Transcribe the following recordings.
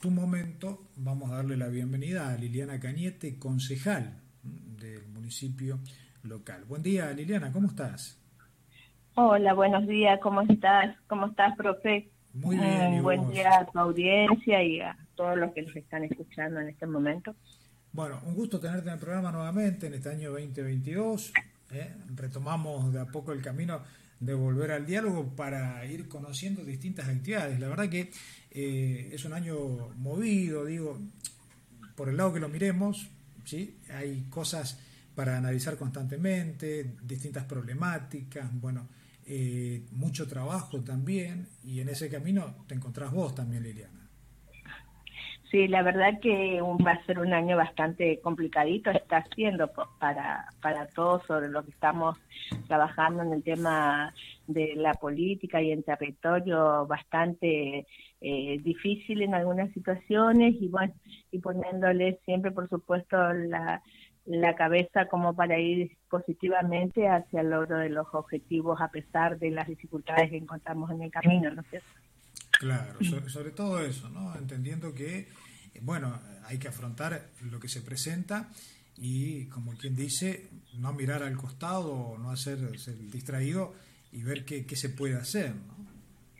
tu momento vamos a darle la bienvenida a Liliana Cañete, concejal del municipio local. Buen día, Liliana, ¿cómo estás? Hola, buenos días, ¿cómo estás? ¿Cómo estás, profe? Muy bien. buen día a tu audiencia y a todos los que nos están escuchando en este momento. Bueno, un gusto tenerte en el programa nuevamente en este año 2022. ¿eh? Retomamos de a poco el camino de volver al diálogo para ir conociendo distintas actividades. La verdad que eh, es un año movido, digo, por el lado que lo miremos, ¿sí? hay cosas para analizar constantemente, distintas problemáticas, bueno, eh, mucho trabajo también, y en ese camino te encontrás vos también, Liliana. Sí, la verdad que va a ser un año bastante complicadito, está siendo para, para todos sobre lo que estamos trabajando en el tema de la política y en territorio bastante eh, difícil en algunas situaciones y bueno, y poniéndole siempre por supuesto la, la cabeza como para ir positivamente hacia el logro de los objetivos a pesar de las dificultades que encontramos en el camino, ¿no es cierto? Claro, sobre, todo eso, ¿no? Entendiendo que, bueno, hay que afrontar lo que se presenta y, como quien dice, no mirar al costado, no hacerse distraído y ver qué, qué se puede hacer, ¿no?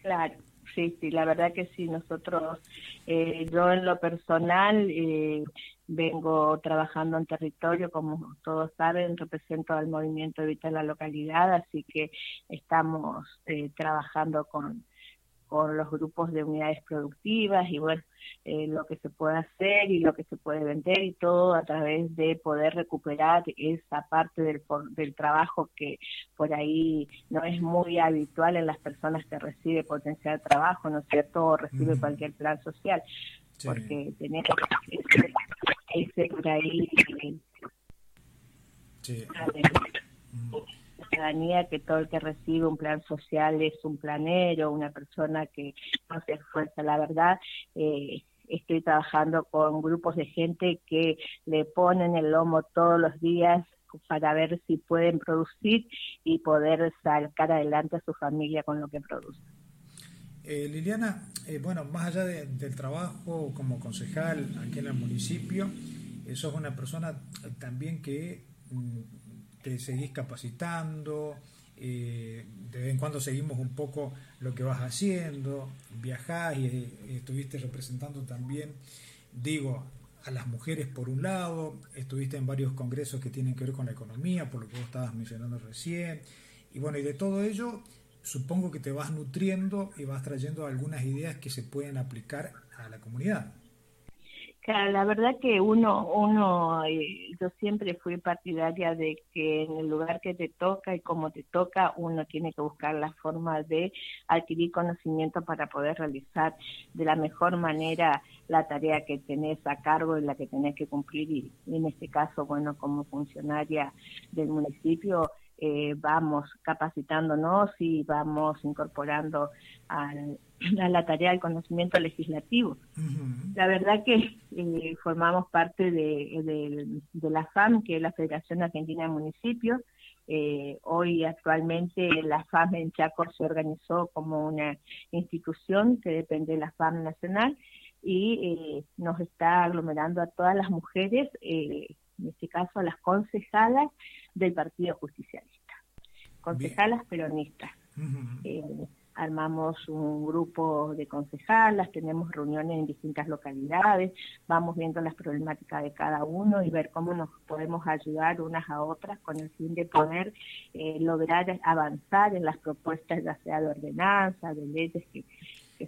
Claro, sí, sí, la verdad que sí, nosotros, eh, yo en lo personal eh, vengo trabajando en territorio, como todos saben, represento al movimiento Evita la Localidad, así que estamos eh, trabajando con con los grupos de unidades productivas y bueno, eh, lo que se puede hacer y lo que se puede vender y todo a través de poder recuperar esa parte del, del trabajo que por ahí no es muy habitual en las personas que recibe potencial trabajo, ¿no es cierto? O recibe cualquier plan social, porque tenemos ese, ese por ahí. Sí ciudadanía que todo el que recibe un plan social es un planero, una persona que no se esfuerza. La verdad, eh, estoy trabajando con grupos de gente que le ponen el lomo todos los días para ver si pueden producir y poder sacar adelante a su familia con lo que producen. Eh, Liliana, eh, bueno, más allá del trabajo como concejal aquí en el municipio, sos una persona también que mm, te seguís capacitando, eh, de vez en cuando seguimos un poco lo que vas haciendo, viajás y, eh, estuviste representando también, digo, a las mujeres por un lado, estuviste en varios congresos que tienen que ver con la economía, por lo que vos estabas mencionando recién, y bueno, y de todo ello, supongo que te vas nutriendo y vas trayendo algunas ideas que se pueden aplicar a la comunidad la verdad que uno, uno, eh, yo siempre fui partidaria de que en el lugar que te toca y como te toca, uno tiene que buscar la forma de adquirir conocimiento para poder realizar de la mejor manera la tarea que tenés a cargo y la que tenés que cumplir. Y en este caso, bueno, como funcionaria del municipio, eh, vamos capacitándonos y vamos incorporando a la tarea del conocimiento legislativo. La verdad que eh, formamos parte de, la FAM, que es la Federación Argentina de Municipios. Eh, hoy actualmente la FAM en Chaco se organizó como una institución que depende de la FAM nacional y nos está aglomerando a todas las mujeres, en este caso las concejalas del Partido Justicialista, concejalas peronistas. Eh, armamos un grupo de concejalas, tenemos reuniones en distintas localidades, vamos viendo las problemáticas de cada uno y ver cómo nos podemos ayudar unas a otras con el fin de poder eh, lograr avanzar en las propuestas ya sea de ordenanza, de leyes que,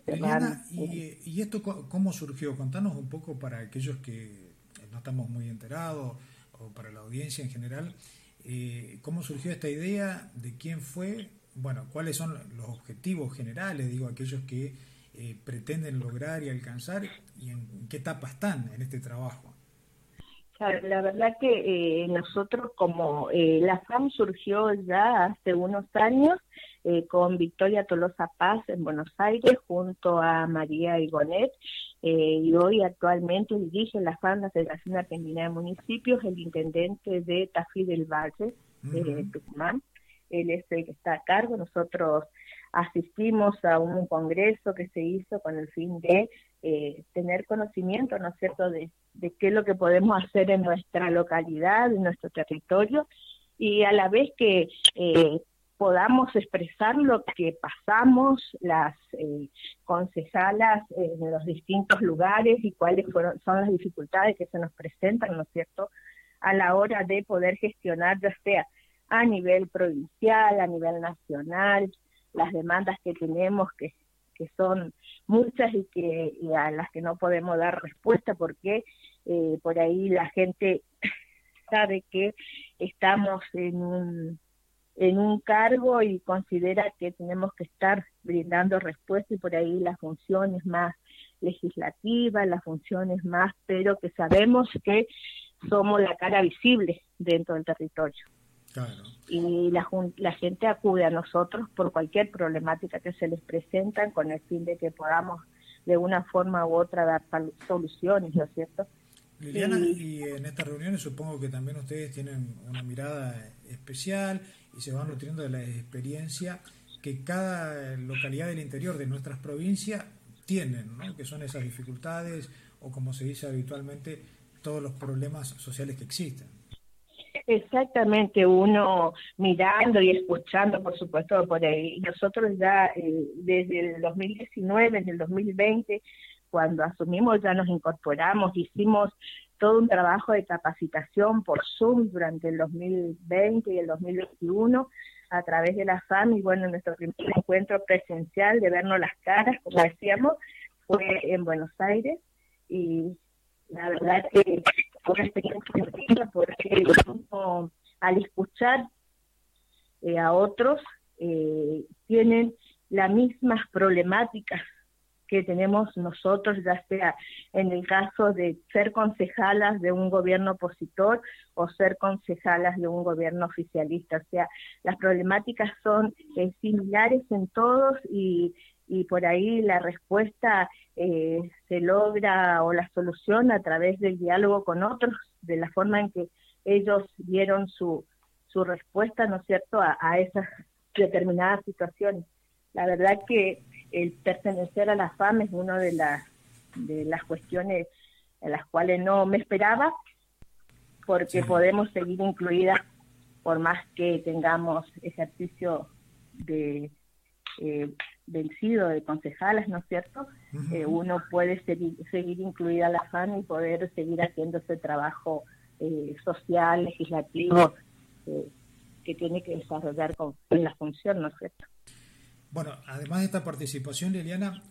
se van. ¿y, ¿y esto cómo surgió? Contanos un poco para aquellos que no estamos muy enterados o para la audiencia en general, eh, ¿Cómo surgió esta idea? ¿De quién fue? Bueno, ¿cuáles son los objetivos generales, digo, aquellos que eh, pretenden lograr y alcanzar y en, qué etapa están en este trabajo? La verdad que eh, nosotros como la FAM surgió ya hace unos años eh, con Victoria Tolosa Paz en Buenos Aires junto a María Igonet eh, y hoy actualmente dirige la FAN, la Federación Argentina de Municipios, el intendente de Tafí del Valle, de Tucumán. él es el que está a cargo. Nosotros asistimos a un congreso que se hizo con el fin de eh, tener conocimiento, ¿no es cierto?, de, qué es lo que podemos hacer en nuestra localidad, en nuestro territorio, y a la vez que eh, podamos expresar lo que pasamos las eh, concejalas en los distintos lugares y cuáles fueron, son las dificultades que se nos presentan, ¿no es cierto?, a la hora de poder gestionar, ya sea a nivel provincial, a nivel nacional, las demandas que tenemos, que, que son muchas y, que, a las que no podemos dar respuesta porque eh, por ahí la gente sabe que estamos en un, en un cargo y considera que tenemos que estar brindando respuesta y por ahí las funciones más legislativas, las funciones más, pero que sabemos que somos la cara visible dentro del territorio. Y la, la gente acude a nosotros por cualquier problemática que se les presenta con el fin de que podamos de una forma u otra dar soluciones, ¿no es cierto? Liliana, y en estas reuniones supongo que también ustedes tienen una mirada especial y se van nutriendo de la experiencia que cada localidad del interior de nuestras provincias tienen, ¿no? que son esas dificultades o como se dice habitualmente, todos los problemas sociales que existen. Exactamente, uno mirando y escuchando, por supuesto, por ahí. Nosotros ya eh, desde el 2019, en el 2020, cuando asumimos, ya nos incorporamos, hicimos todo un trabajo de capacitación por Zoom durante el 2020 y el 2021 a través de la FAM y bueno, nuestro primer encuentro presencial de vernos las caras, como decíamos, fue en Buenos Aires. Y la verdad que fue una experiencia porque al escuchar eh, a otros eh, tienen las mismas problemáticas que tenemos nosotros, ya sea en el caso de ser concejalas de un gobierno opositor o ser concejalas de un gobierno oficialista. O sea, las problemáticas son eh, similares en todos y, y por ahí la respuesta eh, se logra o la solución a través del diálogo con otros, de la forma en que ellos dieron su, su respuesta, ¿no es cierto?, a, esas determinadas situaciones. La verdad que el pertenecer a la FAM es una de las, de las cuestiones en las cuales no me esperaba, porque podemos seguir incluidas por más que tengamos ejercicio de eh, vencido de concejalas, ¿no es cierto? Eh, uno puede seguir, seguir incluida la FAN y poder seguir haciendo ese trabajo eh, social, legislativo, eh, que tiene que desarrollar con, la función, ¿no es cierto? Bueno, además de esta participación, Liliana,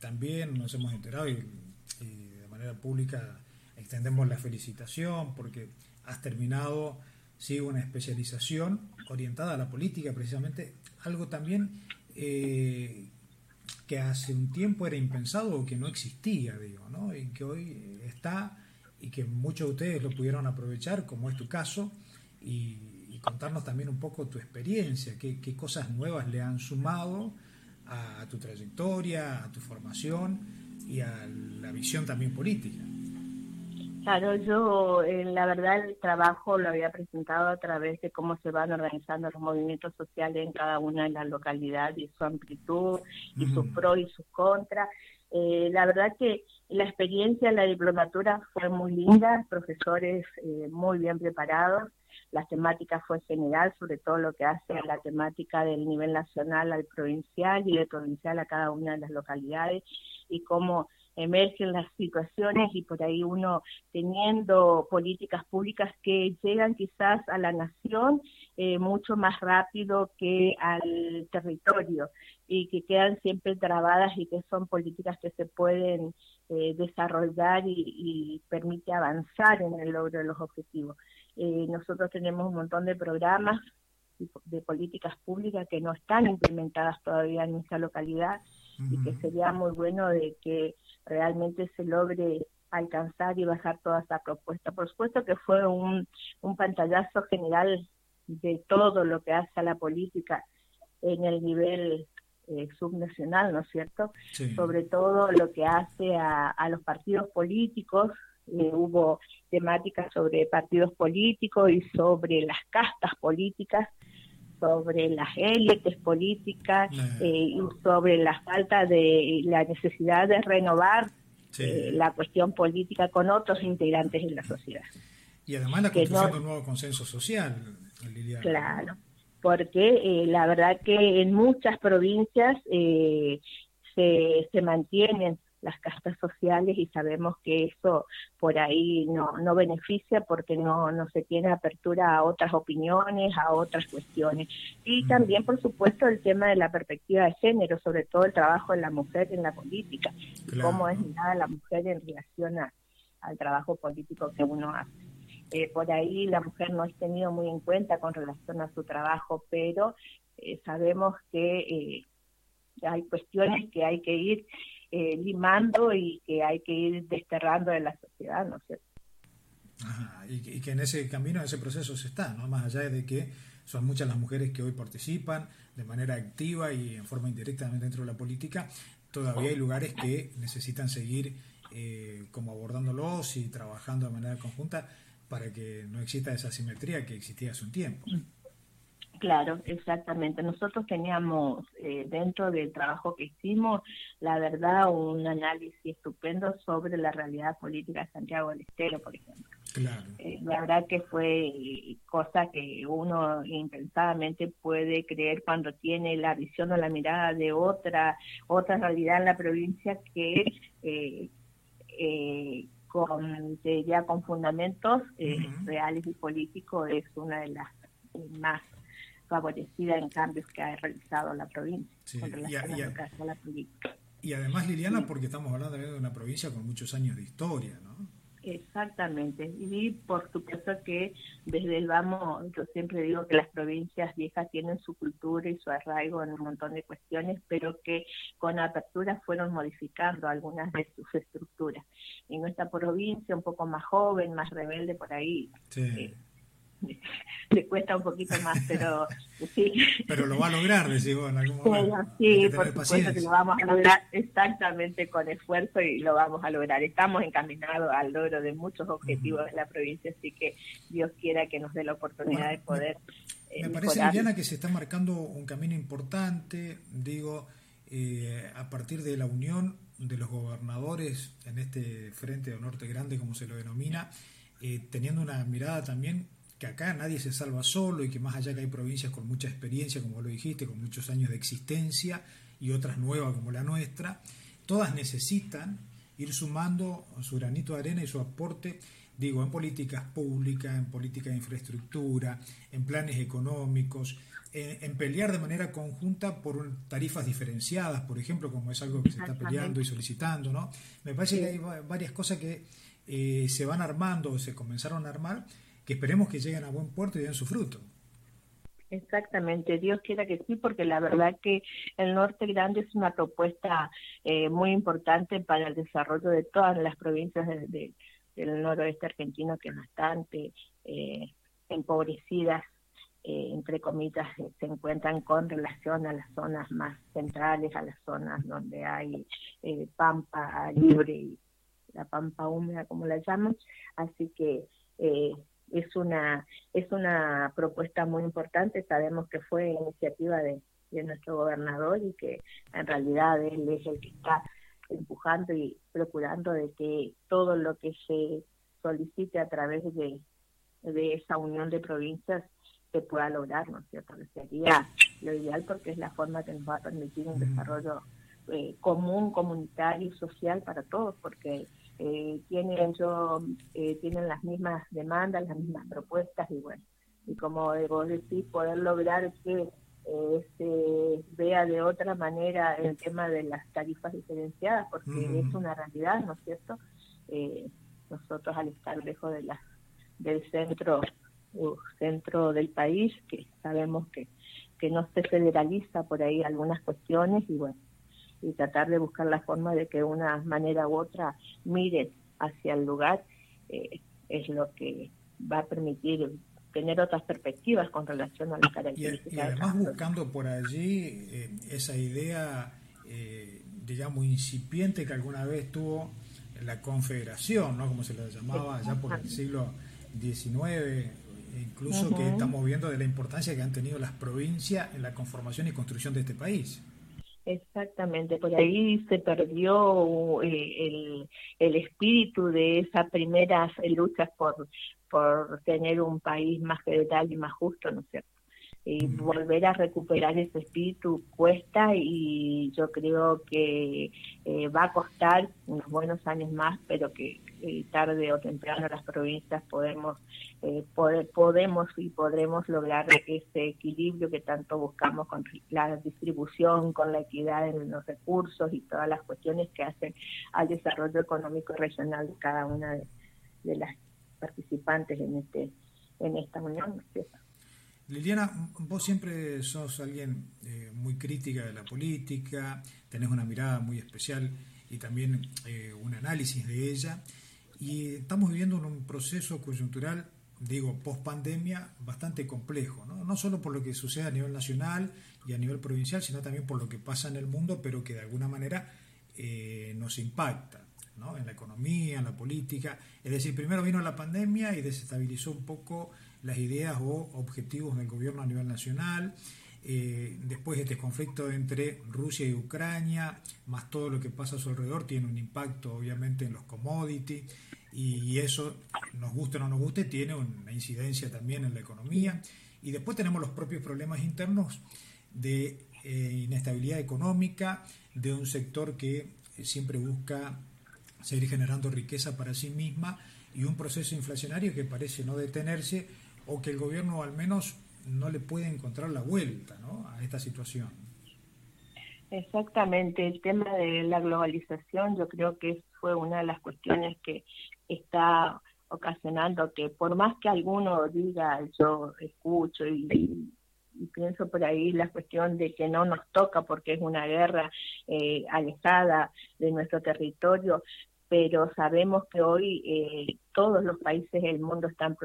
también nos hemos enterado y, de manera pública extendemos la felicitación porque has terminado sí, una especialización orientada a la política, precisamente algo también eh, que hace un tiempo era impensado o que no existía, digo, ¿no? Y que hoy está y que muchos de ustedes lo pudieron aprovechar, como es tu caso, y, contarnos también un poco tu experiencia, qué, qué, cosas nuevas le han sumado a tu trayectoria, a tu formación y a la visión también política. Claro, yo eh, la verdad el trabajo lo había presentado a través de cómo se van organizando los movimientos sociales en cada una de las localidades y su amplitud y sus pros y sus contras. Eh, la verdad que la experiencia en la diplomatura fue muy linda, profesores eh, muy bien preparados, la temática fue general, sobre todo lo que hace la temática del nivel nacional al provincial y de provincial a cada una de las localidades y cómo emergen las situaciones y por ahí uno teniendo políticas públicas que llegan quizás a la nación eh, mucho más rápido que al territorio y que quedan siempre trabadas y que son políticas que se pueden eh, desarrollar y, permite avanzar en el logro de los objetivos. Eh, nosotros tenemos un montón de programas de políticas públicas que no están implementadas todavía en nuestra localidad y que sería muy bueno de que realmente se logre alcanzar y bajar toda esa propuesta. Por supuesto que fue un, un pantallazo general de todo lo que hace a la política en el nivel eh, subnacional, ¿no es cierto? Sobre todo lo que hace a, a los partidos políticos. Eh, hubo temáticas sobre partidos políticos y sobre las castas políticas sobre las élites políticas eh, y sobre la falta de la necesidad de renovar eh, la cuestión política con otros integrantes de la sociedad. Y además la construcción de un nuevo consenso social, Liliana. Claro, porque eh, la verdad que en muchas provincias se, se mantienen las castas sociales y sabemos que eso por ahí no, no beneficia porque no, no se tiene apertura a otras opiniones, a otras cuestiones. Y también, por supuesto, el tema de la perspectiva de género, sobre todo el trabajo de la mujer en la política, cómo es mirada la mujer en relación al trabajo político que uno hace. Eh, por ahí la mujer no es tenido muy en cuenta con relación a su trabajo, pero eh, sabemos que eh, hay cuestiones que hay que ir eh, limando y que hay que ir desterrando de la sociedad, ¿no es cierto? y, que en ese camino, en ese proceso se está, ¿no? Más allá de que son muchas las mujeres que hoy participan de manera activa y en forma indirecta dentro de la política, todavía hay lugares que necesitan seguir eh, como abordándolos y trabajando de manera conjunta para que no exista esa simetría que existía hace un tiempo. Claro, exactamente. Nosotros teníamos eh, dentro del trabajo que hicimos, la verdad, un análisis estupendo sobre la realidad política de Santiago del Estero, por ejemplo. Claro. Eh, la verdad que fue cosa que uno impensadamente puede creer cuando tiene la visión o la mirada de otra otra realidad en la provincia que eh, eh con ya con fundamentos reales y políticos es una de las más favorecida en cambios que ha realizado la provincia y, además, Liliana, porque estamos hablando de una provincia con muchos años de historia, ¿no? Exactamente. Y por supuesto que desde el vamos, yo siempre digo que las provincias viejas tienen su cultura y su arraigo en un montón de cuestiones, pero que con apertura fueron modificando algunas de sus estructuras. Y nuestra provincia, un poco más joven, más rebelde por ahí, eh, le cuesta un poquito más, pero sí. Pero lo va a lograr, decimos en algún momento. sí, por supuesto que lo vamos a lograr exactamente con esfuerzo y lo vamos a lograr. Estamos encaminados al logro de muchos objetivos de la provincia, así que Dios quiera que nos dé la oportunidad de poder. Me, eh, parece, Liliana, que se está marcando un camino importante, digo, eh, a partir de la unión de los gobernadores en este Frente de Norte Grande, como se lo denomina, eh, teniendo una mirada también que acá nadie se salva solo y que más allá que hay provincias con mucha experiencia, como lo dijiste, con muchos años de existencia y otras nuevas como la nuestra, todas necesitan ir sumando su granito de arena y su aporte, digo, en políticas públicas, en políticas de infraestructura, en planes económicos, en, pelear de manera conjunta por tarifas diferenciadas, por ejemplo, como es algo que se está peleando y solicitando, ¿no? Me parece que hay varias cosas que eh, se van armando o se comenzaron a armar que esperemos que lleguen a buen puerto y den su fruto. Exactamente, Dios quiera que sí, porque la verdad que el Norte Grande es una propuesta eh, muy importante para el desarrollo de todas las provincias del noroeste argentino que bastante eh, empobrecidas, eh, entre comillas, se encuentran con relación a las zonas más centrales, a las zonas donde hay pampa libre y la pampa húmeda, como la llaman. Así que es una es una propuesta muy importante sabemos que fue iniciativa de, nuestro gobernador y que en realidad él es el que está empujando y procurando de que todo lo que se solicite a través de, de esa unión de provincias se pueda lograr, ¿no es cierto? sería lo ideal porque es la forma que nos va a permitir un desarrollo eh, común, comunitario y social para todos, porque eh, tienen yo eh, tienen las mismas demandas, las mismas propuestas y bueno, y como vos decís, poder lograr que eh, se vea de otra manera el tema de las tarifas diferenciadas, porque es una realidad, ¿no es cierto? Eh, nosotros al estar lejos de la, del centro centro del país, que sabemos que, que no se federaliza por ahí algunas cuestiones y bueno, y tratar de buscar la forma de que de una manera u otra mire hacia el lugar eh, es lo que va a permitir tener otras perspectivas con relación a las características. Y, además buscando por allí eh, esa idea, eh, digamos, incipiente que alguna vez tuvo la Confederación, ¿no? Como se le llamaba ya por el siglo XIX, incluso que estamos viendo de la importancia que han tenido las provincias en la conformación y construcción de este país. Exactamente, por ahí se perdió eh, el, el espíritu de esas primeras luchas por, por tener un país más federal y más justo, ¿no es cierto? y volver a recuperar ese espíritu cuesta y yo creo que eh, va a costar unos buenos años más, pero que eh, tarde o temprano las provincias podemos eh, podemos y podremos lograr ese equilibrio que tanto buscamos con la distribución, con la equidad en los recursos y todas las cuestiones que hacen al desarrollo económico regional de cada una de, de las participantes en este en esta unión. Liliana, vos siempre sos alguien eh, muy crítica de la política, tenés una mirada muy especial y también eh, un análisis de ella. Y estamos viviendo un proceso coyuntural, digo, post pandemia, bastante complejo, ¿no? no solo por lo que sucede a nivel nacional y a nivel provincial, sino también por lo que pasa en el mundo, pero que de alguna manera eh, nos impacta. ¿no? en la economía, en la política. Es decir, primero vino la pandemia y desestabilizó un poco las ideas o objetivos del gobierno a nivel nacional. Eh, después este conflicto entre Rusia y Ucrania, más todo lo que pasa a su alrededor, tiene un impacto obviamente en los commodities y, eso, nos guste o no nos guste, tiene una incidencia también en la economía. Y después tenemos los propios problemas internos de eh, inestabilidad económica, de un sector que siempre busca seguir generando riqueza para sí misma y un proceso inflacionario que parece no detenerse o que el gobierno al menos no le puede encontrar la vuelta ¿no? a esta situación. Exactamente, el tema de la globalización yo creo que fue una de las cuestiones que está ocasionando que por más que alguno diga yo escucho y, pienso por ahí la cuestión de que no nos toca porque es una guerra eh, alejada de nuestro territorio, pero sabemos que hoy eh, todos los países del mundo están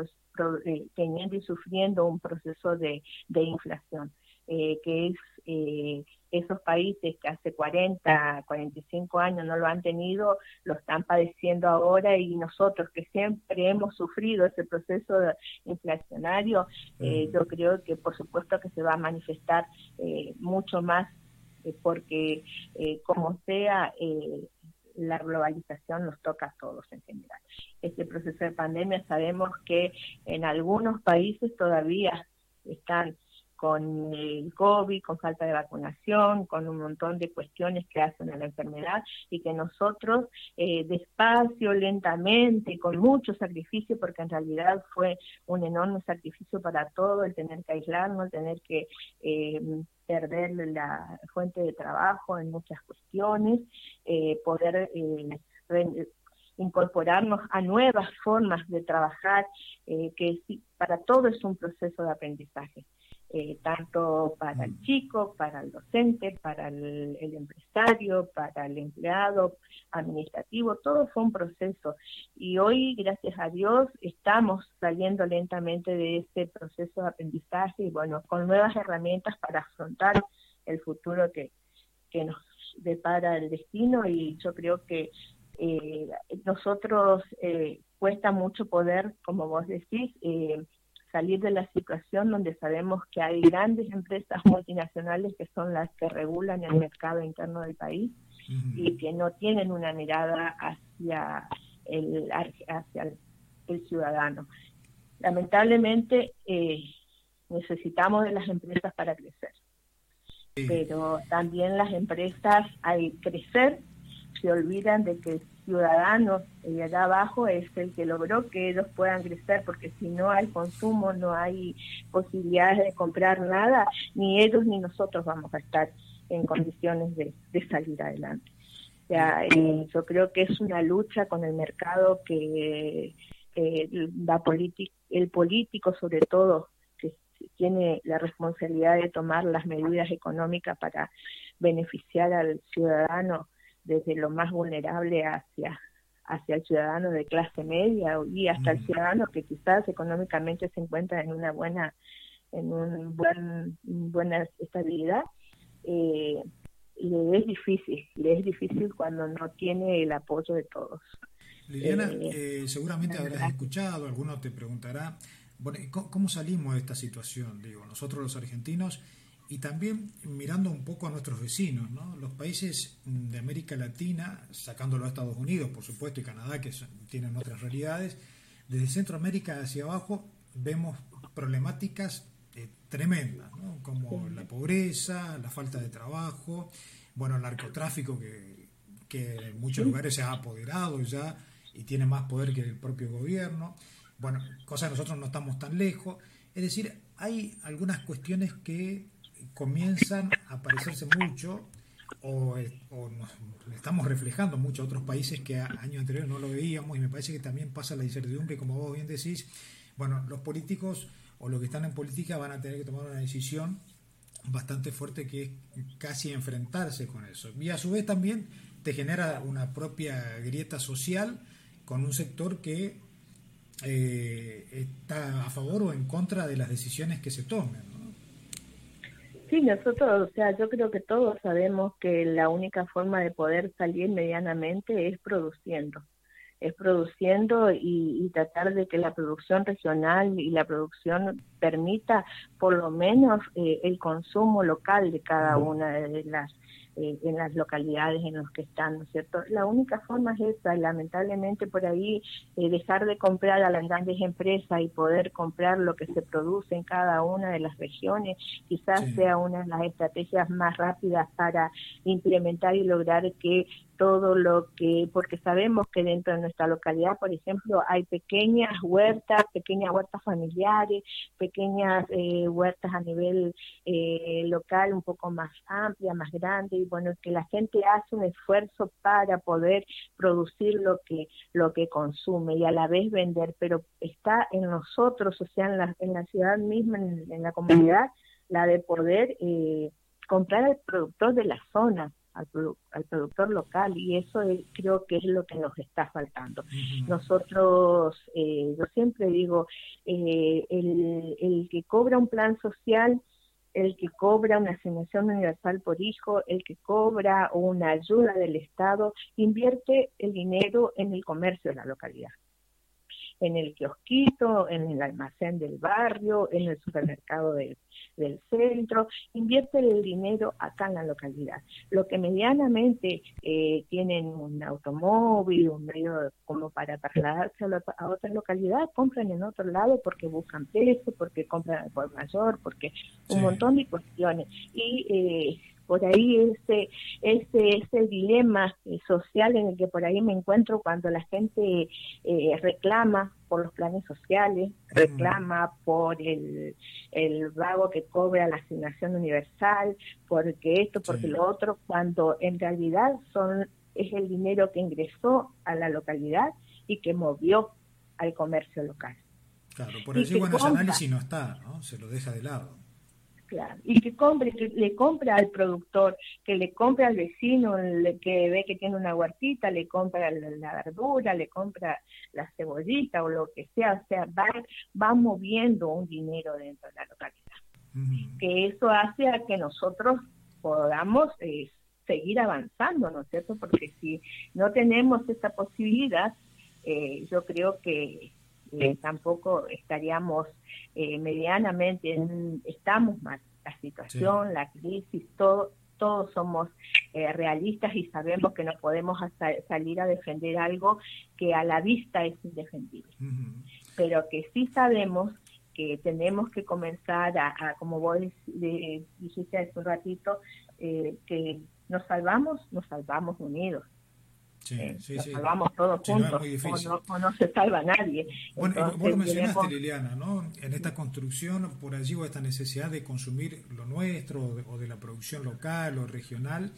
eh, teniendo y sufriendo un proceso de, inflación, eh, que es esos países que hace 40, 45 años no lo han tenido, lo están padeciendo ahora y nosotros que siempre hemos sufrido ese proceso inflacionario, mm. yo creo que por supuesto que se va a manifestar mucho más porque como sea la globalización nos toca a todos en general. Este proceso de pandemia sabemos que en algunos países todavía están con el COVID, con falta de vacunación, con un montón de cuestiones que hacen a la enfermedad y que nosotros eh, despacio, lentamente, con mucho sacrificio, porque en realidad fue un enorme sacrificio para todo el tener que aislarnos, el tener que eh, perder la fuente de trabajo en muchas cuestiones, eh, poder incorporarnos a nuevas formas de trabajar, que para todo es un proceso de aprendizaje. Eh, tanto para el mm. chico, para el docente, para el, empresario, para el empleado administrativo, todo fue un proceso. Y hoy, gracias a Dios, estamos saliendo lentamente de este proceso de aprendizaje y bueno, con nuevas herramientas para afrontar el futuro que, que nos depara el destino y yo creo que eh, nosotros eh, cuesta mucho poder, como vos decís, eh, salir de la situación donde sabemos que hay grandes empresas multinacionales que son las que regulan el mercado interno del país y que no tienen una mirada hacia el, hacia el, ciudadano. Lamentablemente eh, necesitamos de las empresas para crecer, pero también las empresas al crecer se olvidan de que ciudadanos de allá abajo es el que logró que ellos puedan crecer, porque si no hay consumo, no hay posibilidades de comprar nada, ni ellos ni nosotros vamos a estar en condiciones de, salir adelante. O sea, yo creo que es una lucha con el mercado que la el político sobre todo que tiene la responsabilidad de tomar las medidas económicas para beneficiar al ciudadano desde lo más vulnerable hacia hacia el ciudadano de clase media y hasta el ciudadano que quizás económicamente se encuentra en una buena en un buen buena estabilidad eh, le es difícil le es difícil cuando no tiene el apoyo de todos. Liliana eh, eh, seguramente habrás escuchado alguno te preguntará Bueno, ¿cómo salimos de esta situación? Digo, nosotros los argentinos y también mirando un poco a nuestros vecinos, ¿no? Los países de América Latina, sacándolo a Estados Unidos, por supuesto, y Canadá, que tienen otras realidades, desde Centroamérica hacia abajo vemos problemáticas eh, tremendas, ¿no? como la pobreza, la falta de trabajo, bueno, el narcotráfico que, que en muchos lugares se ha apoderado ya y tiene más poder que el propio gobierno. Bueno, cosa que nosotros no estamos tan lejos. Es decir, hay algunas cuestiones que comienzan a parecerse mucho o, estamos reflejando mucho a otros países que años anteriores no lo veíamos y me parece que también pasa la incertidumbre, como vos bien decís, bueno, los políticos o los que están en política van a tener que tomar una decisión bastante fuerte que es casi enfrentarse con eso. Y a su vez también te genera una propia grieta social con un sector que eh, está a favor o en contra de las decisiones que se tomen. Sí, nosotros, o sea, yo creo que todos sabemos que la única forma de poder salir medianamente es produciendo es produciendo y, tratar de que la producción regional y la producción permita por lo menos eh, el consumo local de cada una de las eh, en las localidades en las que están, ¿no es cierto? La única forma es esa, lamentablemente por ahí eh, dejar de comprar a las grandes empresas y poder comprar lo que se produce en cada una de las regiones, quizás sea una de las estrategias más rápidas para implementar y lograr que todo lo que, porque sabemos que dentro de nuestra localidad, por ejemplo, hay pequeñas huertas, pequeñas huertas familiares, pequeñas eh, huertas a nivel eh, local un poco más amplias, más grandes, y bueno, que la gente hace un esfuerzo para poder producir lo que, lo que consume y a la vez vender, pero está en nosotros, o sea, en la, en la ciudad misma, en, la comunidad, la de poder eh, comprar al productor de la zona, al, al, productor local y eso creo que es lo que nos está faltando. Nosotros, eh, yo siempre digo, eh, el, el que cobra un plan social el que cobra una asignación universal por hijo, el que cobra una ayuda del Estado, invierte el dinero en el comercio de la localidad en el kiosquito, en el almacén del barrio, en el supermercado del, centro, invierte el dinero acá en la localidad. Lo que medianamente eh, tienen un automóvil, un medio como para trasladarse a, otra localidad, compran en otro lado porque buscan peso, porque compran por mayor, porque un montón de cuestiones. Y eh, por ahí ese, ese, ese dilema eh, social en el que por ahí me encuentro cuando la gente eh, reclama por los planes sociales, reclama por el, el vago que cobra la asignación universal, porque esto, porque lo otro, cuando en realidad son es el dinero que ingresó a la localidad y que movió al comercio local. Claro, por allí, bueno, ese análisis no está, ¿no? Se lo deja de lado. Y que compre, que le compra al productor, que le compra al vecino que ve que tiene una huertita, le compra la, verdura, le compra la cebollita o lo que sea, o sea, va, va moviendo un dinero dentro de la localidad. Que eso hace a que nosotros podamos eh, seguir avanzando, ¿no es cierto? Porque si no tenemos esa posibilidad, eh, yo creo que eh, tampoco estaríamos eh, medianamente, estamos mal. La situación, la crisis, todo, todos somos eh, realistas y sabemos que no podemos salir a defender algo que a la vista es indefendible. Pero que sí sabemos que tenemos que comenzar a, como vos dijiste hace un ratito, que nos salvamos, nos salvamos unidos. Sí, eh, sí, sí. salvamos todos juntos, o, no, se salva nadie. Bueno, vos lo mencionaste, Liliana, ¿no? En esta construcción, por allí, o esta necesidad de consumir lo nuestro, o de, la producción local o regional,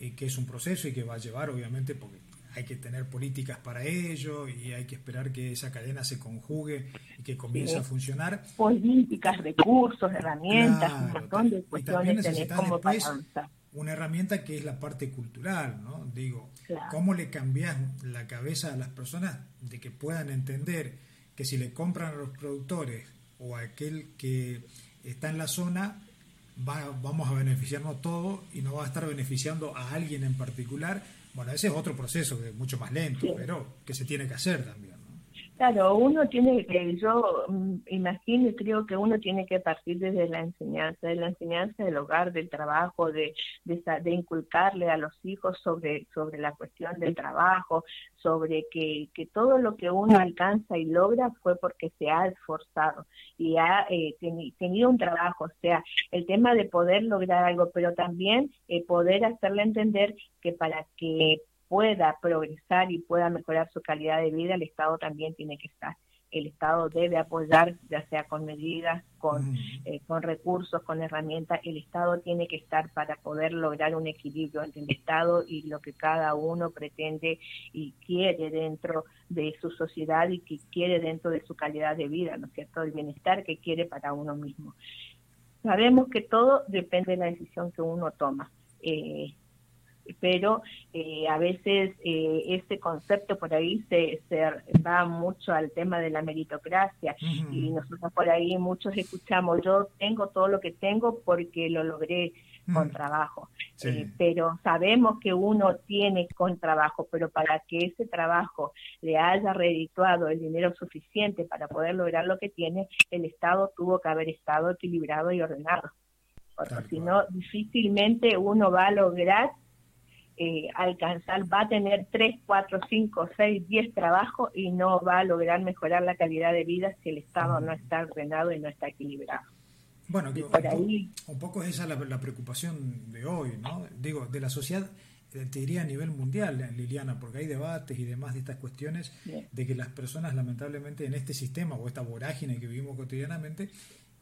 eh, que es un proceso y que va a llevar, obviamente, porque hay que tener políticas para ello y hay que esperar que esa cadena se conjugue y que comience a funcionar. Políticas, recursos, herramientas, un montón de cuestiones tenés como para avanzar una herramienta que es la parte cultural, ¿no? Digo, ¿cómo le cambias la cabeza a las personas de que puedan entender que si le compran a los productores o a aquel que está en la zona, va, vamos a beneficiarnos todos y no va a estar beneficiando a alguien en particular? Bueno, ese es otro proceso que es mucho más lento, pero que se tiene que hacer también. Claro, uno tiene que, yo mm, imagino y creo que uno tiene que partir desde la enseñanza, de la enseñanza del hogar, del trabajo, de, de, inculcarle a los hijos sobre, sobre la cuestión del trabajo, sobre que, que todo lo que uno alcanza y logra fue porque se ha esforzado y ha eh, tenido un trabajo, o sea, el tema de poder lograr algo, pero también eh, poder hacerle entender que para que pueda progresar y pueda mejorar su calidad de vida, el Estado también tiene que estar. El Estado debe apoyar, ya sea con medidas, con, mm. eh, con recursos, con herramientas. El Estado tiene que estar para poder lograr un equilibrio entre el Estado y lo que cada uno pretende y quiere dentro de su sociedad y que quiere dentro de su calidad de vida, ¿no es cierto? El bienestar que quiere para uno mismo. Sabemos que todo depende de la decisión que uno toma. Eh, pero eh, a veces eh, este concepto por ahí se, se, va mucho al tema de la meritocracia. Y nosotros por ahí muchos escuchamos, yo tengo todo lo que tengo porque lo logré con trabajo, eh, pero sabemos que uno tiene con trabajo, pero para que ese trabajo le haya redituado el dinero suficiente para poder lograr lo que tiene, el Estado tuvo que haber estado equilibrado y ordenado. Porque si no, difícilmente uno va a lograr eh, alcanzar, va a tener 3, 4, 5, 6, 10 trabajos y no va a lograr mejorar la calidad de vida si el Estado no está ordenado y no está equilibrado. Bueno, por ahí... un poco esa es la, preocupación de hoy, ¿no? Digo, de la sociedad, eh, te diría a nivel mundial, eh, Liliana, porque hay debates y demás de estas cuestiones de que las personas lamentablemente en este sistema o esta vorágine que vivimos cotidianamente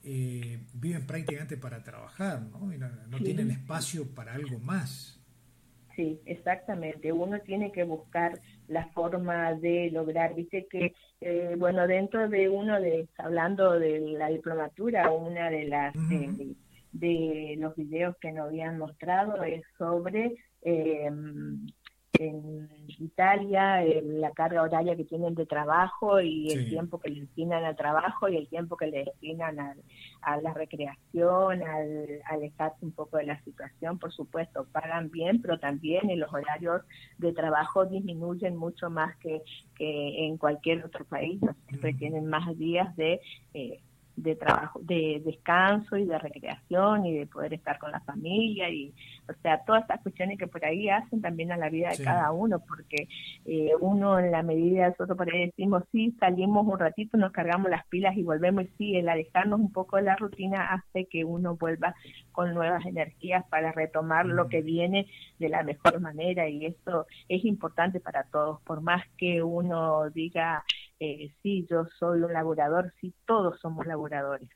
viven prácticamente para trabajar, ¿no? Y no, tienen espacio para algo más. Sí, exactamente. Uno tiene que buscar la forma de lograr, viste que, eh, bueno, dentro de uno de, hablando de la diplomatura, una de las, eh, de, los videos que nos habían mostrado es sobre eh, en Italia la carga horaria que tienen de trabajo y el tiempo que le destinan al trabajo y el tiempo que le destinan a la recreación, al alejarse un poco de la situación, por supuesto, pagan bien, pero también en los horarios de trabajo disminuyen mucho más que, que en cualquier otro país, siempre tienen más días de... Eh, de trabajo, de descanso y de recreación y de poder estar con la familia y, o sea, todas estas cuestiones que por ahí hacen también a la vida de cada uno, porque eh, uno en la medida, nosotros por ahí decimos, sí, salimos un ratito, nos cargamos las pilas y volvemos y sí, el alejarnos un poco de la rutina hace que uno vuelva con nuevas energías para retomar lo que viene de la mejor manera y esto es importante para todos, por más que uno diga, eh, sí, yo soy un laborador, sí, todos somos laboradores,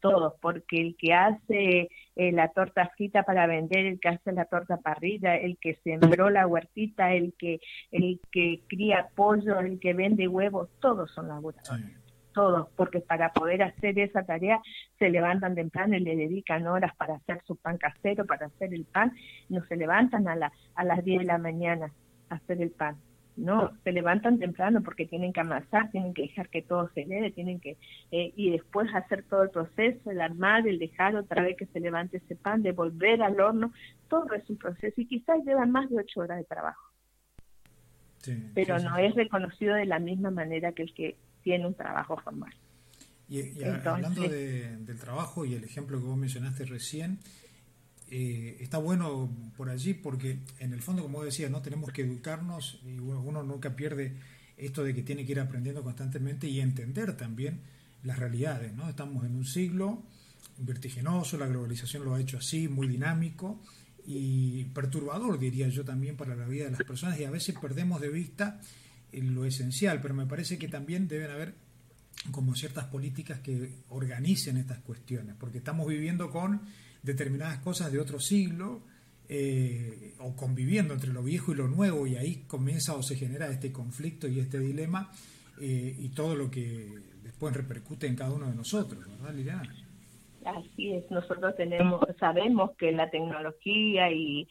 todos, porque el que hace eh, la torta frita para vender, el que hace la torta parrilla, el que sembró la huertita, el que, el que cría pollo, el que vende huevos, todos son laboradores. Todos, porque para poder hacer esa tarea se levantan temprano y le dedican horas para hacer su pan casero, para hacer el pan, no se levantan a, la, a las 10 de la mañana a hacer el pan no se levantan temprano porque tienen que amasar, tienen que dejar que todo se leve, tienen que eh, y después hacer todo el proceso, el armar, el dejar otra vez que se levante ese pan, de volver al horno, todo es un proceso y quizás llevan más de ocho horas de trabajo. Pero no es reconocido de la misma manera que el que tiene un trabajo formal. Y, hablando del trabajo y el ejemplo que vos mencionaste recién, eh, está bueno por allí porque en el fondo, como decía, no tenemos que educarnos y uno nunca pierde esto de que tiene que ir aprendiendo constantemente y entender también las realidades. ¿no? Estamos en un siglo vertiginoso, la globalización lo ha hecho así, muy dinámico y perturbador, diría yo también, para la vida de las personas y a veces perdemos de vista lo esencial, pero me parece que también deben haber como ciertas políticas que organicen estas cuestiones, porque estamos viviendo con determinadas cosas de otro siglo eh, o conviviendo entre lo viejo y lo nuevo y ahí comienza o se genera este conflicto y este dilema eh, y todo lo que después repercute en cada uno de nosotros, ¿verdad Liliana? Así es, nosotros tenemos, sabemos que la tecnología y,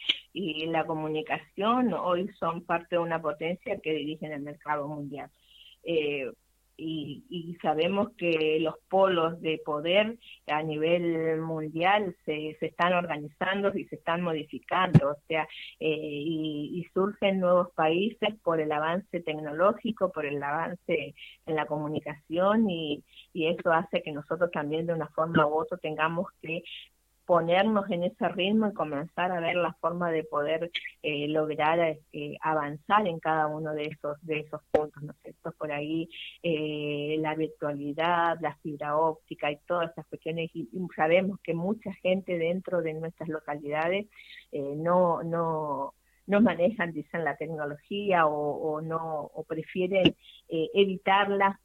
la comunicación hoy son parte de una potencia que dirigen el mercado mundial. Eh, y, sabemos que los polos de poder a nivel mundial se, se están organizando y se están modificando, o sea, eh, y, surgen nuevos países por el avance tecnológico, por el avance en la comunicación y, y eso hace que nosotros también de una forma u otra tengamos que ponernos en ese ritmo y comenzar a ver la forma de poder eh, lograr eh, avanzar en cada uno de esos de esos puntos, ¿no es Por ahí eh, la virtualidad, la fibra óptica y todas esas cuestiones y, sabemos que mucha gente dentro de nuestras localidades no no no manejan, dicen, la tecnología o, o no o prefieren evitarla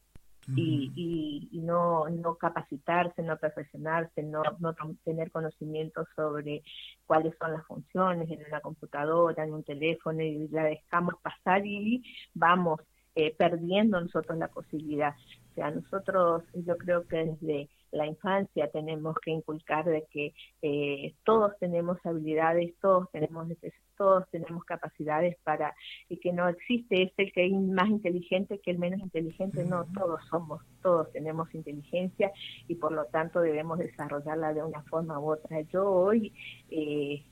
y, y, no, no capacitarse, no perfeccionarse, no, no tener conocimiento sobre cuáles son las funciones en una computadora, en un teléfono, y la dejamos pasar y vamos eh, perdiendo nosotros la posibilidad. O sea, nosotros yo creo que desde la infancia tenemos que inculcar de que eh, todos tenemos habilidades, todos tenemos todos tenemos capacidades para y que no existe ese que es más inteligente que el menos inteligente, no, todos somos, todos tenemos inteligencia y por lo tanto debemos desarrollarla de una forma u otra. Yo hoy eh,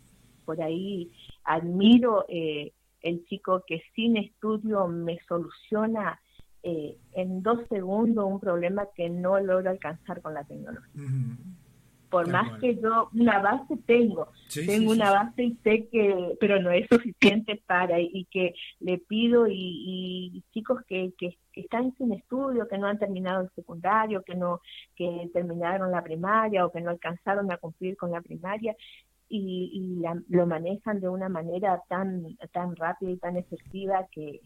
por ahí admiro eh, el chico que sin estudio me soluciona eh, en dos segundos un problema que no logro alcanzar con la tecnología. Por más que yo una base tengo, tengo una base y sé que, pero no es suficiente para, y que le pido y, chicos que, que, están sin estudio, que no han terminado el secundario, que no, que terminaron la primaria o que no alcanzaron a cumplir con la primaria, y, y lo manejan de una manera tan tan rápida y tan efectiva que,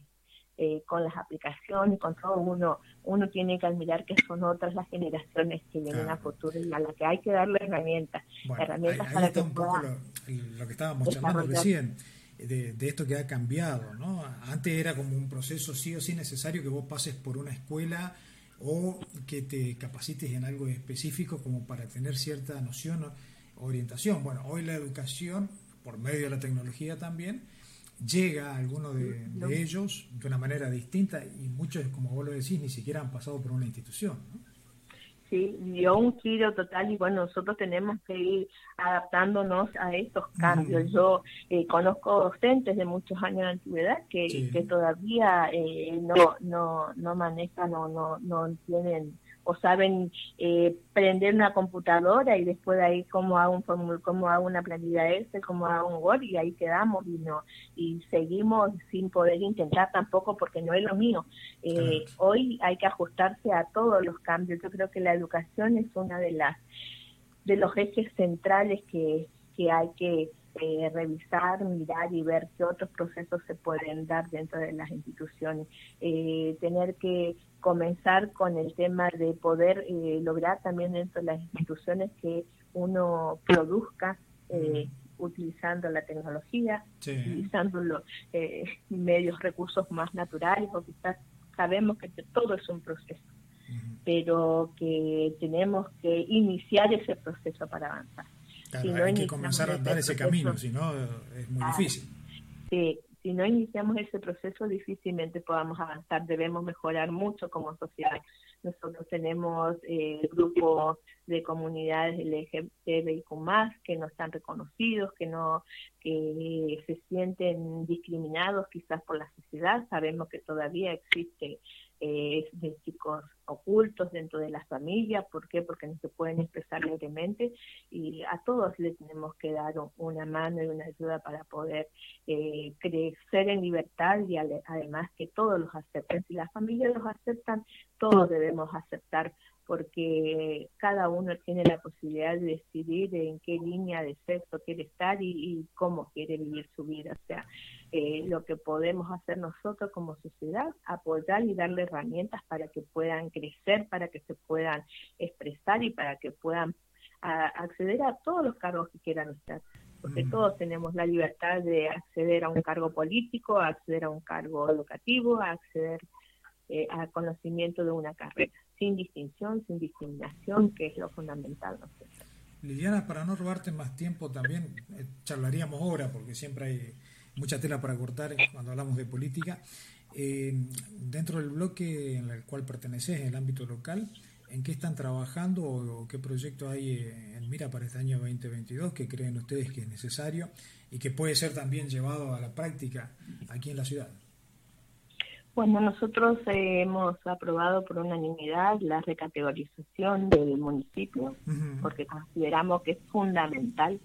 eh, con las aplicaciones, con todo uno, uno tiene que admirar que son otras las generaciones que vienen a futuro y a las que hay que darle herramientas, herramientas para que un poco lo, que estábamos charlando recién. De, de, esto que ha cambiado, ¿no? Antes era como un proceso sí o sí necesario que vos pases por una escuela o que te capacites en algo específico como para tener cierta noción o orientación. Bueno, hoy la educación, por medio de la tecnología también, llega a alguno de, ellos de una manera distinta y muchos, como vos lo decís, ni siquiera han pasado por una institución. Sí, dio un giro total y bueno, nosotros tenemos que ir adaptándonos a estos cambios. Yo eh, conozco docentes de muchos años de antigüedad que, que todavía eh, no, no, no manejan o no, no tienen o saben eh, prender una computadora y después de ahí cómo hago un cómo hago una planilla Excel, cómo hago un Word y ahí quedamos y no y seguimos sin poder intentar tampoco porque no es lo mío. Eh, hoy hay que ajustarse a todos los cambios. Yo creo que la educación es una de las de los ejes centrales que, que hay que eh, revisar, mirar y ver qué otros procesos se pueden dar dentro de las instituciones. Eh, tener que comenzar con el tema de poder eh, lograr también dentro de las instituciones que uno produzca utilizando la tecnología, utilizando los medios, recursos más naturales o quizás sabemos que todo es un proceso, pero que tenemos que iniciar ese proceso para avanzar hay que comenzar a dar ese camino, si no es muy difícil. Sí, si no iniciamos ese proceso difícilmente podamos avanzar, debemos mejorar mucho como sociedad. Nosotros tenemos eh, grupos de comunidades más que no están reconocidos, que no que se sienten discriminados quizás por la sociedad. Sabemos que todavía existe eh, de chicos ocultos dentro de las familias, ¿por qué? Porque no se pueden expresar libremente y a todos les tenemos que dar una mano y una ayuda para poder eh, crecer en libertad y además que todos los acepten. Si las familias los aceptan, todos debemos aceptar porque cada uno tiene la posibilidad de decidir en qué línea de sexo quiere estar y, cómo quiere vivir su vida. O sea, eh, lo que podemos hacer nosotros como sociedad, apoyar y darle herramientas para que puedan crecer, para que se puedan expresar y para que puedan acceder a todos los cargos que quieran estar. Porque mm. todos tenemos la libertad de acceder a un cargo político, a acceder a un cargo educativo, a acceder eh, al conocimiento de una carrera sin distinción, sin discriminación, que es lo fundamental. Liliana, para no robarte más tiempo también, eh, charlaríamos ahora, porque siempre hay mucha tela para cortar cuando hablamos de política. dentro del bloque en el cual perteneces, en el ámbito local, ¿en qué están trabajando o, qué proyecto hay eh, en mira para este año 2022 que creen ustedes que es necesario y que puede ser también llevado a la práctica aquí en la ciudad? Bueno, nosotros hemos aprobado por unanimidad la recategorización del municipio, porque consideramos que es fundamental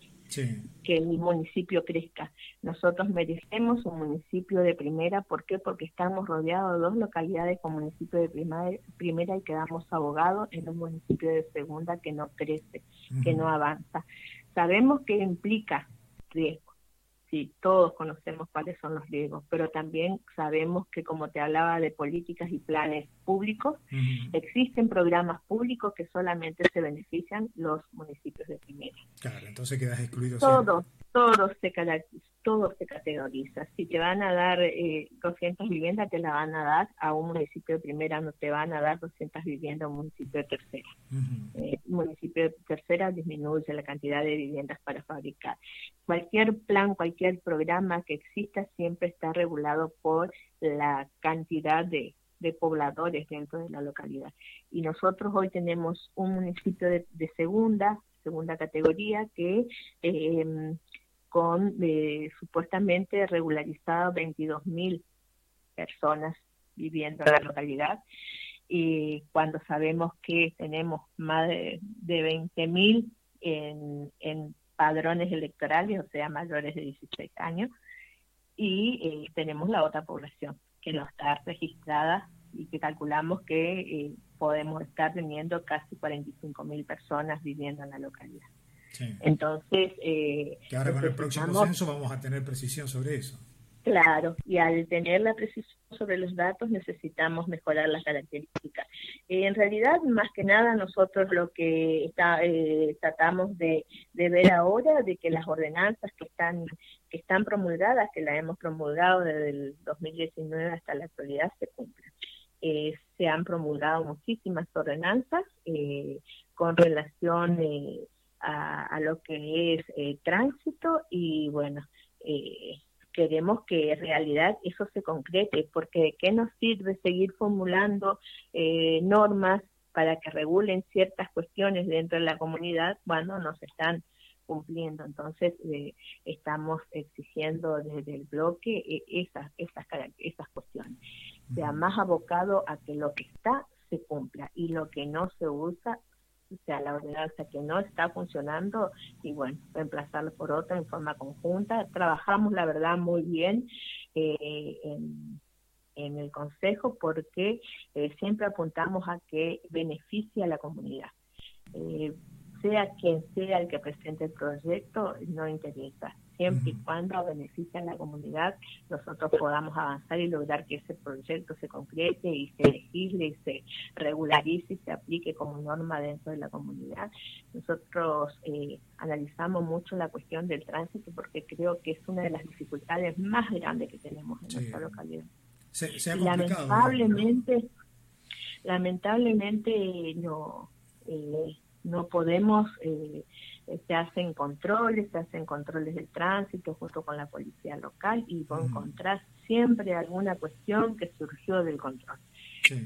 que el municipio crezca. Nosotros merecemos un municipio de primera, ¿por qué? Porque estamos rodeados de dos localidades con municipio de primera, primera y quedamos abogados en un municipio de segunda que no crece, que no avanza. Sabemos que implica riesgo sí, todos conocemos cuáles son los riesgos, pero también sabemos que, como te hablaba de políticas y planes públicos, existen programas públicos que solamente se benefician los municipios de primera. Claro, entonces quedas excluido. Todos, todos se todo se categoriza. Si te van a dar eh, 200 viviendas, te la van a dar a un municipio de primera, no te van a dar 200 viviendas a un municipio de tercera. Eh, municipio de tercera disminuye la cantidad de viviendas para fabricar. Cualquier plan, cualquier programa que exista siempre está regulado por la cantidad de, pobladores dentro de la localidad. Y nosotros hoy tenemos un municipio de, segunda, segunda categoría que eh, con eh, supuestamente regularizadas 22 mil personas viviendo en la localidad y cuando sabemos que tenemos más de, de 20 mil en, en, padrones electorales, o sea, mayores de 16 años, y eh, tenemos la otra población que no está registrada y que calculamos que eh, podemos estar teniendo casi 45 mil personas viviendo en la localidad. Entonces... Eh, que ahora con el próximo censo vamos a tener precisión sobre eso. Claro, y al tener la precisión sobre los datos necesitamos mejorar las características. Eh, en realidad, más que nada, nosotros lo que está, eh, tratamos de, ver ahora, de que las ordenanzas que están, que están promulgadas, que las hemos promulgado desde el 2019 hasta la actualidad, se cumplan. Eh, se han promulgado muchísimas ordenanzas con relación a, lo que es eh, tránsito y bueno, eh, queremos que en realidad eso se concrete, porque ¿de qué nos sirve seguir formulando eh, normas para que regulen ciertas cuestiones dentro de la comunidad cuando no se están cumpliendo? Entonces, estamos exigiendo desde el bloque esas, esas, esas cuestiones. Sea más abocado a que lo que está se cumpla y lo que no se usa o sea, la ordenanza que no está funcionando y bueno, reemplazarlo por otra en forma conjunta. Trabajamos, la verdad, muy bien eh, en, el Consejo porque eh, siempre apuntamos a que beneficie a la comunidad. Eh, sea quien sea el que presente el proyecto, no interesa siempre y cuando beneficie a la comunidad, nosotros podamos avanzar y lograr que ese proyecto se concrete y se legisle y se regularice y se aplique como norma dentro de la comunidad. Nosotros eh, analizamos mucho la cuestión del tránsito porque creo que es una de las dificultades más grandes que tenemos en nuestra localidad. lamentablemente, lamentablemente no, eh, no podemos eh, se hacen controles, se hacen controles del tránsito junto con la policía local y vos encontrás siempre alguna cuestión que surgió del control.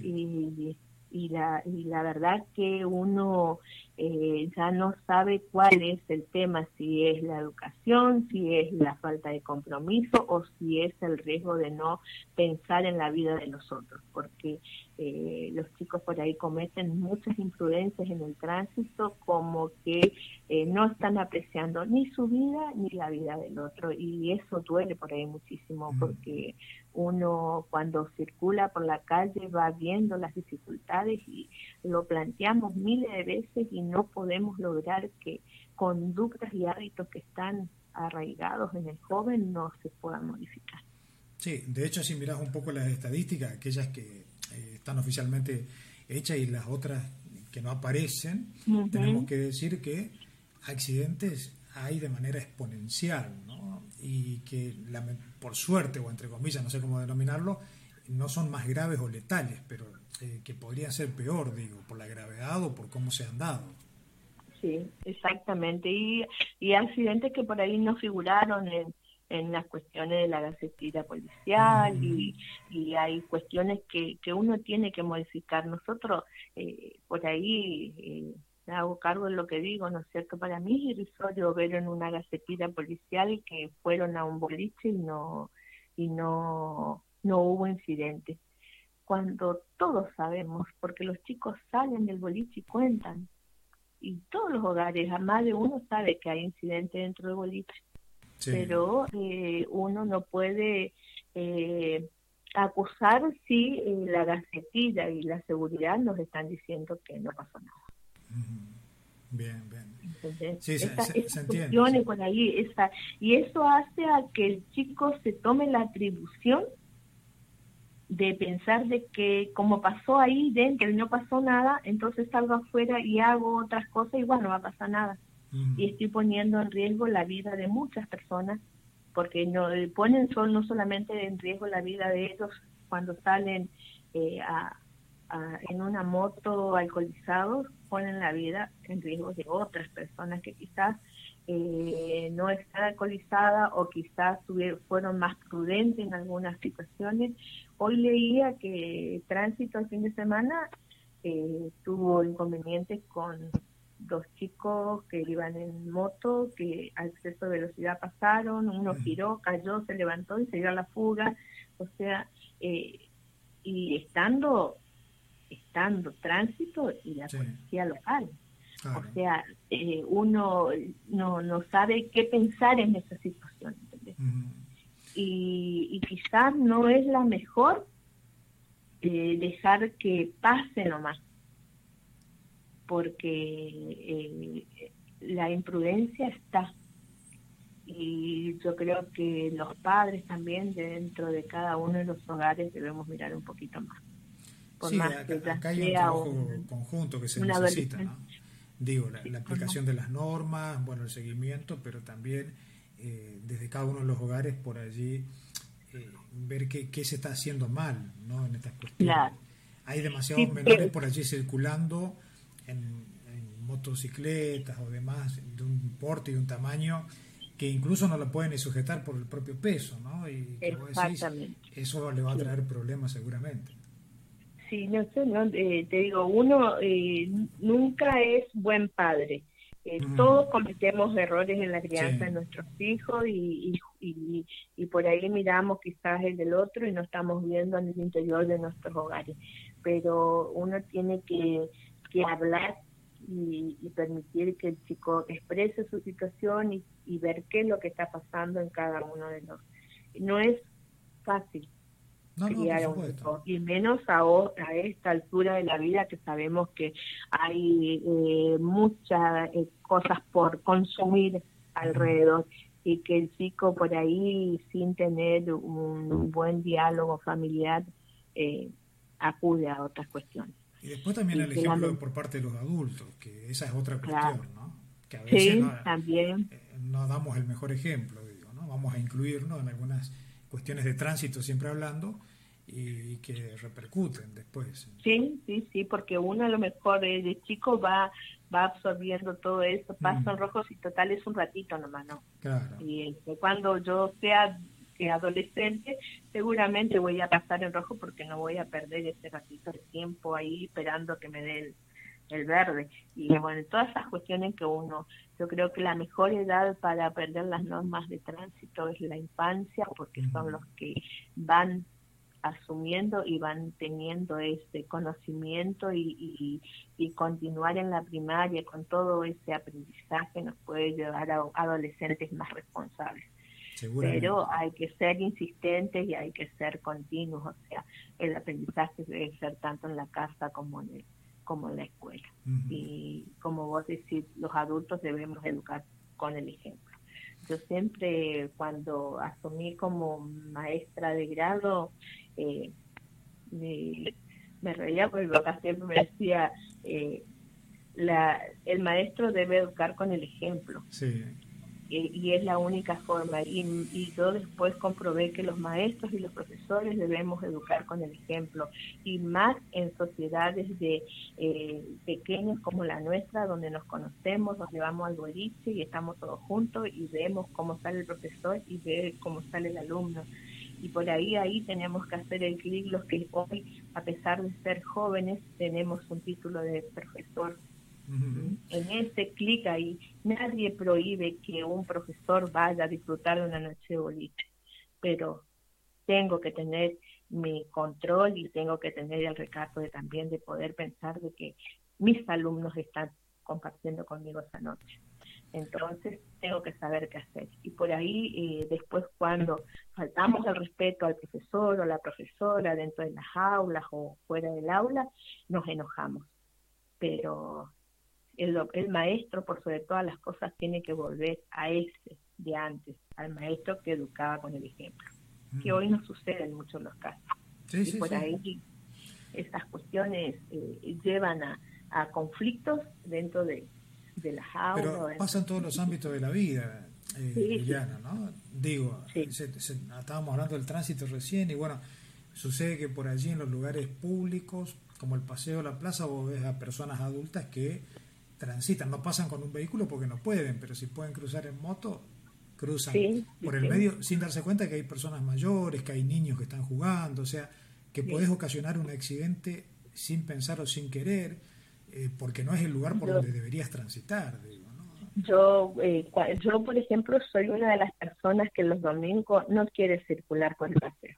Y, y, la, y la verdad que uno eh, ya no sabe cuál es el tema, si es la educación, si es la falta de compromiso o si es el riesgo de no pensar en la vida de los otros, porque eh, los chicos por ahí cometen muchas imprudencias en el tránsito como que eh, no están apreciando ni su vida ni la vida del otro y eso duele por ahí muchísimo mm. porque uno cuando circula por la calle va viendo las dificultades y lo planteamos miles de veces y no podemos lograr que conductas y hábitos que están arraigados en el joven no se puedan modificar. Sí, de hecho si miras un poco las estadísticas, aquellas que eh, están oficialmente hechas y las otras que no aparecen, tenemos que decir que accidentes hay de manera exponencial, ¿no? Y que por suerte o entre comillas, no sé cómo denominarlo, no son más graves o letales, pero eh, que podrían ser peor, digo, por la gravedad o por cómo se han dado. Sí, exactamente. Y, y accidentes que por ahí no figuraron en, en las cuestiones de la gacetilla policial y, y, hay cuestiones que, que uno tiene que modificar. Nosotros eh, por ahí eh, hago cargo de lo que digo, ¿no es cierto? Para mí es irrisorio ver en una gacetilla policial que fueron a un boliche y no y no no hubo incidentes. Cuando todos sabemos, porque los chicos salen del boliche y cuentan, y todos los hogares, a más de uno sabe que hay incidentes dentro del boliche pero eh, uno no puede eh, acusar si eh, la gacetilla y la seguridad nos están diciendo que no pasó nada. Bien, bien. sí, se, entiende. por ahí, esa, y eso hace a que el chico se tome la atribución de pensar de que como pasó ahí dentro y no pasó nada, entonces salgo afuera y hago otras cosas y bueno, no va a pasar nada y estoy poniendo en riesgo la vida de muchas personas porque no ponen son no solamente en riesgo la vida de ellos cuando salen eh, a, en una moto alcoholizados ponen la vida en riesgo de otras personas que quizás eh, no están alcoholizadas o quizás fueron más prudentes en algunas situaciones. Hoy leía que tránsito el fin de semana eh, tuvo inconvenientes con dos chicos que iban en moto, que al exceso de velocidad pasaron, uno giró, cayó, se levantó y se dio a la fuga, o sea, eh, y estando, estando tránsito y la policía local. O sea, eh, uno no, no sabe qué pensar en esa situación. y, y, quizás no es la mejor eh, dejar que pase nomás porque eh, la imprudencia está. Y yo creo que los padres también dentro de cada uno de los hogares debemos mirar un poquito más. sí, acá, hay un trabajo conjunto que se necesita, ¿no? Digo, la, aplicación de las normas, bueno, el seguimiento, pero también eh, desde cada uno de los hogares por allí eh, ver qué, qué, se está haciendo mal, ¿no? En estas cuestiones. Hay demasiados menores por allí circulando en, motocicletas o demás de un porte y un tamaño que incluso no lo pueden ni sujetar por el propio peso, ¿no? Y eso le va a traer problemas seguramente. Sí, no sé, no, eh, te digo, uno eh, nunca es buen padre. Eh, todos cometemos errores en la crianza de nuestros hijos y, y, y, por ahí miramos quizás el del otro y no estamos viendo en el interior de nuestros hogares. Pero uno tiene que que hablar y, permitir que el chico exprese su situación y, ver qué es lo que está pasando en cada uno de los. No es fácil criar a un hijo, y menos a, a, esta altura de la vida que sabemos que hay eh, muchas eh, cosas por consumir alrededor y que el chico por ahí sin tener un buen diálogo familiar eh, acude a otras cuestiones. Y después también el ejemplo por parte de los adultos, que esa es otra cuestión, ¿no? Que a veces no, también. Eh, no damos el mejor ejemplo, digo, ¿no? Vamos a incluirnos en algunas cuestiones de tránsito, siempre hablando, y, que repercuten después. Sí, sí, sí, porque uno a lo mejor de, chico va va absorbiendo todo eso, pasa en rojos y total es un ratito nomás, ¿no? Claro. Y este, cuando yo sea que adolescente, seguramente voy a pasar en rojo porque no voy a perder ese ratito de tiempo ahí esperando que me dé el, verde. Y bueno, todas esas cuestiones que uno, yo creo que la mejor edad para aprender las normas de tránsito es la infancia, porque son los que van asumiendo y van teniendo ese conocimiento y, y, y, continuar en la primaria con todo ese aprendizaje nos puede llevar a adolescentes más responsables pero hay que ser insistentes y hay que ser continuos, o sea, el aprendizaje debe ser tanto en la casa como en, como en la escuela. Y como vos decís, los adultos debemos educar con el ejemplo. Yo siempre, cuando asumí como maestra de grado, eh, me, reía porque mi papá siempre me decía, eh, la, el maestro debe educar con el ejemplo. Sí eh, y es la única forma. Y, yo después comprobé que los maestros y los profesores debemos educar con el ejemplo, y más en sociedades de eh, pequeñas como la nuestra, donde nos conocemos, nos llevamos al boliche y estamos todos juntos y vemos cómo sale el profesor y ve cómo sale el alumno. Y por ahí, ahí tenemos que hacer el clic los que hoy, a pesar de ser jóvenes, tenemos un título de profesor en ese clic ahí, nadie prohíbe que un profesor vaya a disfrutar de una noche de boliche, pero tengo que tener mi control y tengo que tener el recato de también de poder pensar de que mis alumnos están compartiendo conmigo esa noche. Entonces tengo que saber qué hacer. Y por ahí eh, después cuando faltamos el respeto al profesor o la profesora dentro de las aulas o fuera del aula, nos enojamos. Pero el, maestro, por sobre todas las cosas, tiene que volver a ese de antes, al maestro que educaba con el ejemplo, que hoy no sucede en muchos los casos. y por ahí esas cuestiones eh, llevan a, conflictos dentro de, de las aulas. Pero pasa en todos los ámbitos de la vida, eh, ¿no? Digo, estábamos hablando del tránsito recién y bueno, sucede que por allí en los lugares públicos, como el paseo de la plaza, vos ves a personas adultas que transitan, no pasan con un vehículo porque no pueden, pero si pueden cruzar en moto, cruzan por el medio sin darse cuenta que hay personas mayores, que hay niños que están jugando, o sea, que puedes ocasionar un accidente sin pensar o sin querer, eh, porque no es el lugar por donde deberías transitar. Yo, eh, yo, por ejemplo, soy una de las personas que los domingos no quiere circular por el paseo.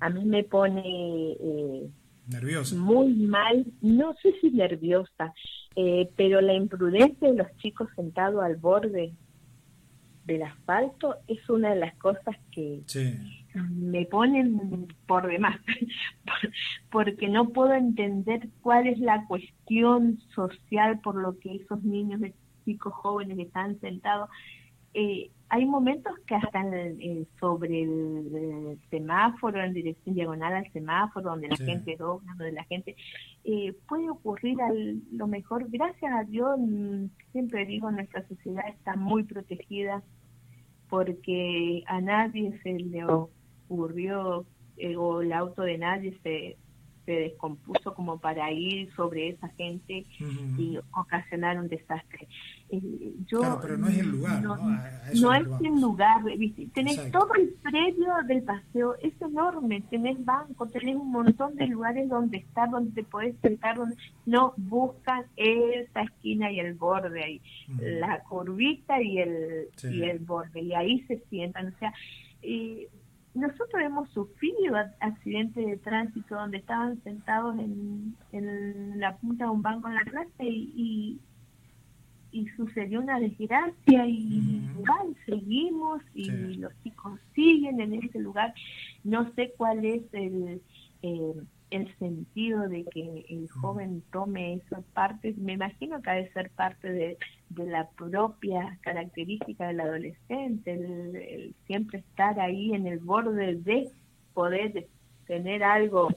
A mí me pone... Eh, Nerviosa. Muy mal, no sé si nerviosa, eh, pero la imprudencia de los chicos sentados al borde del asfalto es una de las cosas que me ponen por demás, porque no puedo entender cuál es la cuestión social por lo que esos niños, chicos jóvenes están sentados eh, hay momentos que hasta sobre el, semáforo, en dirección diagonal al semáforo, donde la gente dobla, donde la gente... Eh, puede ocurrir a lo mejor, gracias a Dios, mm, siempre digo, nuestra sociedad está muy protegida porque a nadie se le ocurrió, eh, o el auto de nadie se se descompuso como para ir sobre esa gente y ocasionar un desastre. Eh, yo, claro, pero no es el lugar, ¿no? No, es el lugar, tenés todo el predio del paseo, es enorme, tenés banco, tenés un montón de lugares donde estar, donde te podés sentar, donde no buscan esa esquina y el borde ahí, la curvita y el, y el borde, y ahí se sientan, o sea, y nosotros hemos sufrido accidentes de tránsito donde estaban sentados en, la punta de un banco en la clase y, y, sucedió una desgracia y seguimos y los chicos siguen en ese lugar. No sé cuál es el... Eh, el sentido de que el joven tome esas partes, me imagino que ha de ser parte de, la propia característica del adolescente, el, siempre estar ahí en el borde de poder tener algo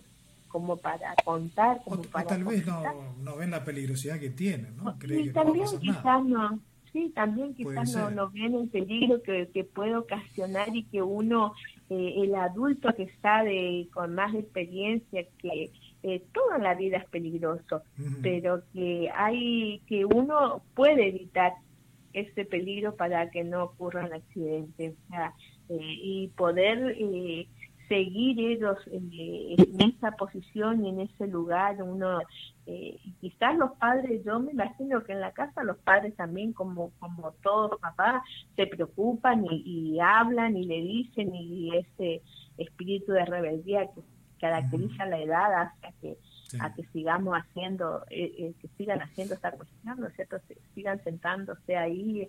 como para contar, como para... tal vez no, no, ven la peligrosidad que tiene, ¿no? y también quizás no, sí, también quizás no, no, ven el peligro que, que puede ocasionar y que uno eh, el adulto que está de, con más experiencia, que eh, toda la vida es peligroso, pero que hay que uno puede evitar ese peligro para que no ocurra un accidente. Eh, y poder seguir ellos en, esa posición y en ese lugar uno eh, quizás los padres yo me imagino que en la casa los padres también como como todos papás se preocupan y, hablan y le dicen y ese espíritu de rebeldía que caracteriza la edad hasta que a que sigamos haciendo, eh, eh, que sigan haciendo esta cuestión, ¿no es cierto? sigan sentándose ahí,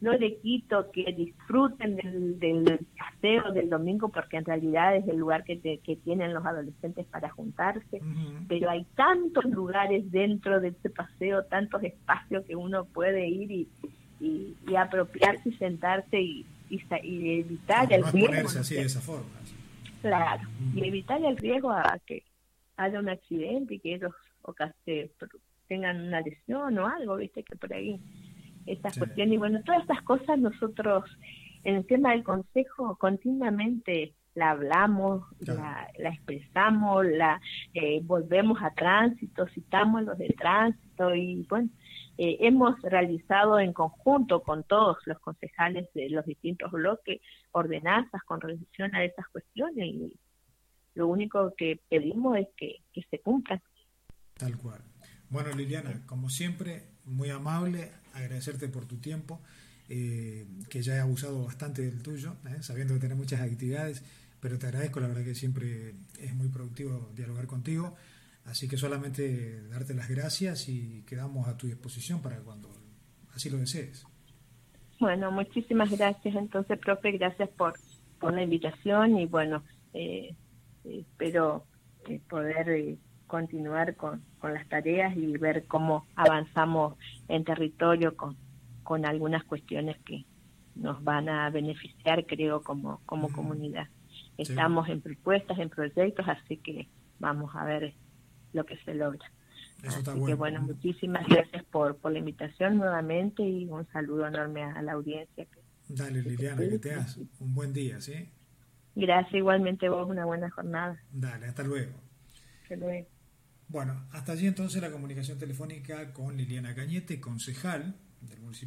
no le quito que disfruten del, del, paseo del domingo porque en realidad es el lugar que, que tienen los adolescentes para juntarse, pero hay tantos lugares dentro de ese paseo, tantos espacios que uno puede ir y, y, apropiarse y sentarse y, y, evitar el riesgo. así de esa forma. Claro, y evitar el riesgo a que haya un accidente y que ellos o tengan una lesión o algo, viste que por ahí esas cuestiones. Y bueno, todas estas cosas nosotros en el tema del consejo continuamente la hablamos, la, expresamos, la eh, volvemos a tránsito, citamos los de tránsito y bueno, eh, hemos realizado en conjunto con todos los concejales de los distintos bloques ordenanzas con relación a esas cuestiones y lo único que pedimos es que, se cumplan. Tal cual. Bueno, Liliana, como siempre, muy amable, agradecerte por tu tiempo, eh, que ya he abusado bastante del tuyo, sabiendo que tenés muchas actividades pero te agradezco, la verdad que siempre es muy productivo dialogar contigo, así que solamente darte las gracias y quedamos a tu disposición para cuando así lo desees. Bueno, muchísimas gracias entonces, profe, gracias por, por la invitación y bueno, eh, espero poder eh, continuar con, con las tareas y ver cómo avanzamos en territorio con, con algunas cuestiones que nos van a beneficiar, creo, como, como comunidad. Estamos en propuestas, en proyectos, así que vamos a ver lo que se logra. así que bueno, muchísimas gracias por, por la invitación nuevamente y un saludo enorme a, la audiencia. Dale, Liliana, que te hagas un buen día, ¿sí? Gracias, igualmente vos, una buena jornada. Dale, hasta luego. Hasta luego. Bueno, hasta allí entonces la comunicación telefónica con Liliana Cañete, concejal del municipio.